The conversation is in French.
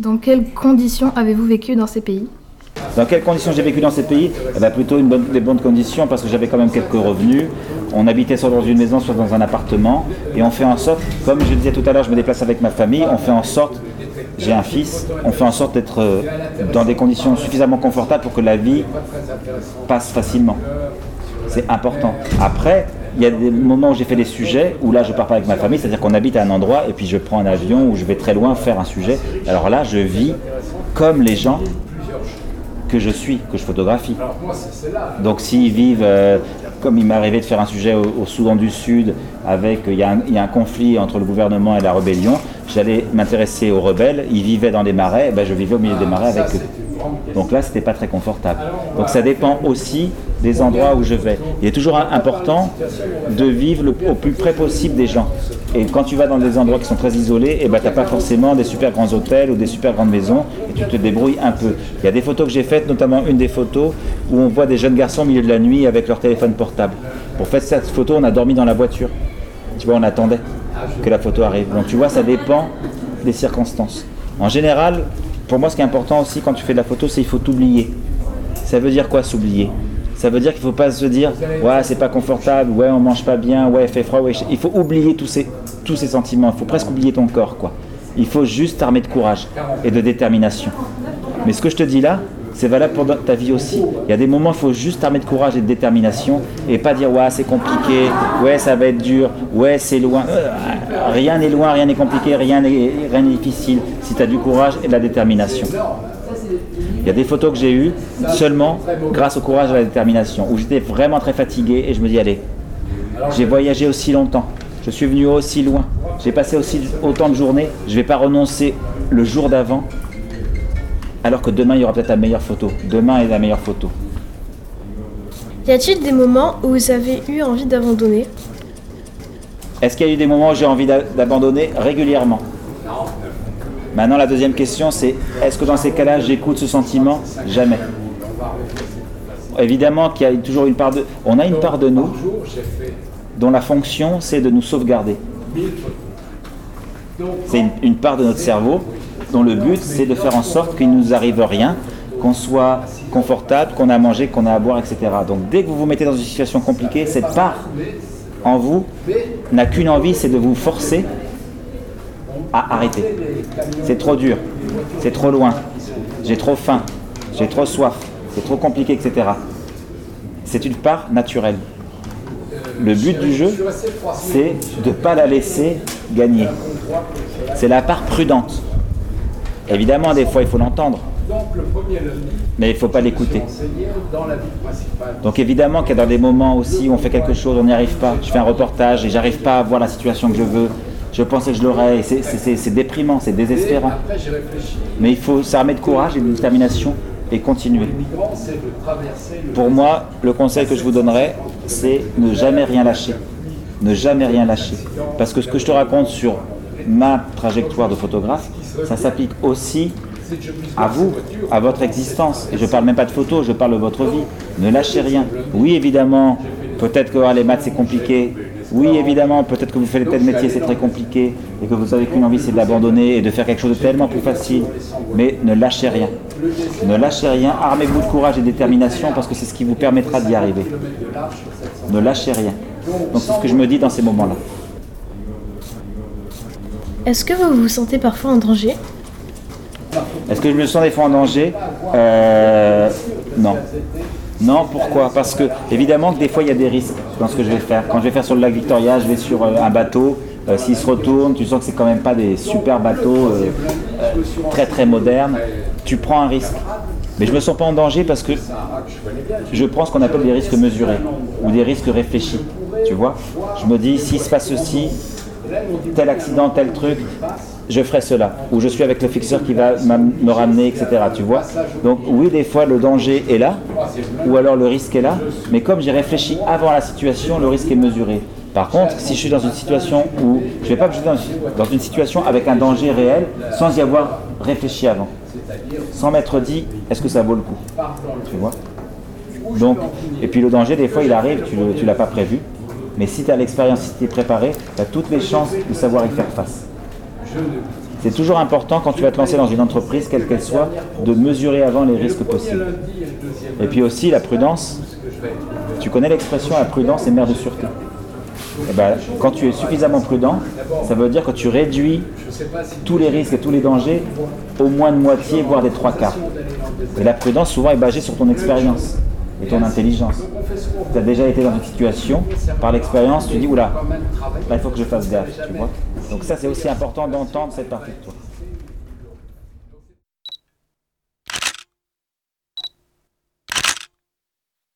Dans quelles conditions avez-vous vécu dans ces pays? Dans quelles conditions j'ai vécu dans ces pays? Eh ben, Plutôt des bonnes conditions parce que j'avais quand même quelques revenus. On habitait soit dans une maison, soit dans un appartement. Et on fait en sorte, comme je disais tout à l'heure, je me déplace avec ma famille, on fait en sorte, j'ai un fils, on fait en sorte d'être euh, dans des conditions suffisamment confortables pour que la vie passe facilement. C'est important. Après, il y a des moments où j'ai fait des sujets où là je pars pas avec ma famille, c'est-à-dire qu'on habite à un endroit et puis je prends un avion ou je vais très loin faire un sujet. Alors là, je vis comme les gens que je suis, que je photographie. Donc s'ils vivent, euh, comme il m'est arrivé de faire un sujet au, Soudan du Sud, avec il y, a un, conflit entre le gouvernement et la rébellion, j'allais m'intéresser aux rebelles, ils vivaient dans des marais, ben je vivais au milieu des marais avec eux. Donc là, c'était pas très confortable. Donc ça dépend aussi des endroits où je vais. Il est toujours important de vivre au plus près possible des gens. Et quand tu vas dans des endroits qui sont très isolés, eh ben, tu n'as pas forcément des super grands hôtels ou des super grandes maisons et tu te débrouilles un peu. Il y a des photos que j'ai faites, notamment une des photos où on voit des jeunes garçons au milieu de la nuit avec leur téléphone portable. Pour faire cette photo, on a dormi dans la voiture. Tu vois, on attendait que la photo arrive. Donc tu vois, ça dépend des circonstances. En général, pour moi, ce qui est important aussi quand tu fais de la photo, c'est qu'il faut t'oublier. Ça veut dire quoi s'oublier? Ça veut dire qu'il ne faut pas se dire ouais c'est pas confortable, ouais on mange pas bien, ouais il fait froid, ouais. Il faut oublier tous ces, tous ces sentiments. Il faut presque oublier ton corps quoi. Il faut juste t'armer de courage et de détermination. Mais ce que je te dis là, c'est valable pour ta vie aussi. Il y a des moments, il faut juste armer de courage et de détermination et pas dire ouais c'est compliqué, ouais ça va être dur, ouais c'est loin. Euh, rien n'est loin, rien n'est compliqué, rien n'est difficile si tu as du courage et de la détermination. Il y a des photos que j'ai eues seulement grâce au courage et à la détermination, où j'étais vraiment très fatigué et je me dis allez, j'ai voyagé aussi longtemps, je suis venu aussi loin, j'ai passé aussi autant de journées, je ne vais pas renoncer le jour d'avant alors que demain il y aura peut-être la meilleure photo. Demain est la meilleure photo. Y a-t-il des moments où vous avez eu envie d'abandonner? Est-ce qu'il y a eu des moments où j'ai envie d'abandonner régulièrement? Maintenant la deuxième question c'est est-ce que dans ces cas-là j'écoute ce sentiment? Jamais. Évidemment qu'il y a toujours une part de... On a une part de nous dont la fonction c'est de nous sauvegarder. C'est une part de notre cerveau dont le but c'est de faire en sorte qu'il ne nous arrive rien, qu'on soit confortable, qu'on a à manger, qu'on a à boire, etc. Donc dès que vous vous mettez dans une situation compliquée, cette part en vous n'a qu'une envie, c'est de vous forcer à arrêter. C'est trop dur, c'est trop loin, j'ai trop faim, j'ai trop soif, c'est trop compliqué, etc. C'est une part naturelle. Le but du jeu, c'est de ne pas la laisser gagner. C'est la part prudente. Évidemment, des fois, il faut l'entendre. Mais il ne faut pas l'écouter. Donc évidemment qu'il y a dans des moments aussi où on fait quelque chose, on n'y arrive pas. Je fais un reportage et j'arrive pas à voir la situation que je veux. Je pensais que je l'aurais. C'est déprimant, c'est désespérant. Mais il faut s'armer de courage et de détermination et continuer. Pour moi, le conseil que je vous donnerais, c'est ne jamais rien lâcher. Ne jamais rien lâcher. Parce que ce que je te raconte sur ma trajectoire de photographe, ça s'applique aussi à vous, à votre existence. Et je ne parle même pas de photos, je parle de votre vie. Ne lâchez rien. Oui, évidemment, peut-être que ah, les maths c'est compliqué. Oui, évidemment, peut-être que vous faites tel métier, c'est très compliqué, et que vous avez qu'une envie, c'est de l'abandonner et de faire quelque chose de tellement plus facile. Mais ne lâchez rien. Ne lâchez rien, armez-vous de courage et de détermination, parce que c'est ce qui vous permettra d'y arriver. Ne lâchez rien. Donc c'est ce que je me dis dans ces moments-là. Est-ce que vous vous sentez parfois en danger? Est-ce que je me sens des fois en danger? Euh, Non. Non, pourquoi? Parce que évidemment que des fois il y a des risques dans ce que je vais faire. Quand je vais faire sur le lac Victoria, je vais sur euh, un bateau. Euh, s'il se retourne, tu sens que c'est quand même pas des super bateaux très très modernes. Tu prends un risque. Mais je me sens pas en danger parce que je prends ce qu'on appelle des risques mesurés ou des risques réfléchis. Tu vois? Je me dis, s'il se passe ceci, tel accident, tel truc, je ferai cela. Ou je suis avec le fixeur qui va me ramener, etc. Tu vois Donc oui, des fois le danger est là, ou alors le risque est là, mais comme j'ai réfléchi avant la situation, le risque est mesuré. Par contre, si je suis dans une situation où je vais pas dans, dans une situation avec un danger réel sans y avoir réfléchi avant, sans m'être dit est-ce que ça vaut le coup, tu vois? Donc, et puis le danger, des fois, il arrive, tu ne l'as pas prévu, mais si tu as l'expérience, si tu es préparé, tu as toutes les chances de savoir y faire face. C'est toujours important quand tu vas te lancer dans une entreprise, quelle qu'elle soit, de mesurer avant les risques possibles. Et puis aussi la prudence. Tu connais l'expression la prudence est mère de sûreté. Eh ben, quand tu es suffisamment prudent, ça veut dire que tu réduis tous les risques et tous les dangers au moins de moitié, voire des trois quarts. Et la prudence, souvent, est basée sur ton expérience et ton intelligence. Tu as déjà été dans une situation, par l'expérience, tu dis, oula, là, il faut que je fasse gaffe, tu vois. Donc ça, c'est aussi important d'entendre cette partie de toi.